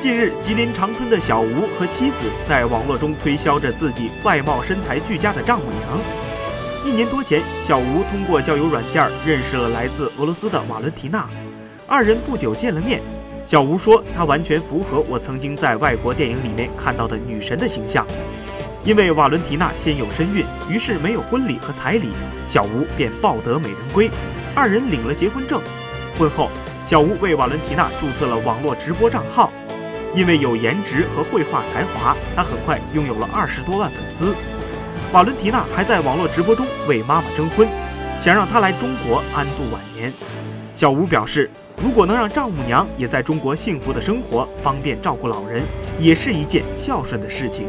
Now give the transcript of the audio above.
近日，吉林长春的小吴和妻子在网络中推销着自己外貌身材俱佳的丈母娘。一年多前，小吴通过交友软件认识了来自俄罗斯的瓦伦缇娜，二人不久见了面。小吴说，她完全符合我曾经在外国电影里面看到的女神的形象。因为瓦伦缇娜先有身孕，于是没有婚礼和彩礼，小吴便抱得美人归，二人领了结婚证。婚后，小吴为瓦伦缇娜注册了网络直播账号。因为有颜值和绘画才华，他很快拥有了二十多万粉丝。瓦伦提娜还在网络直播中为妈妈征婚，想让她来中国安度晚年。小吴表示，如果能让丈母娘也在中国幸福的生活，方便照顾老人，也是一件孝顺的事情。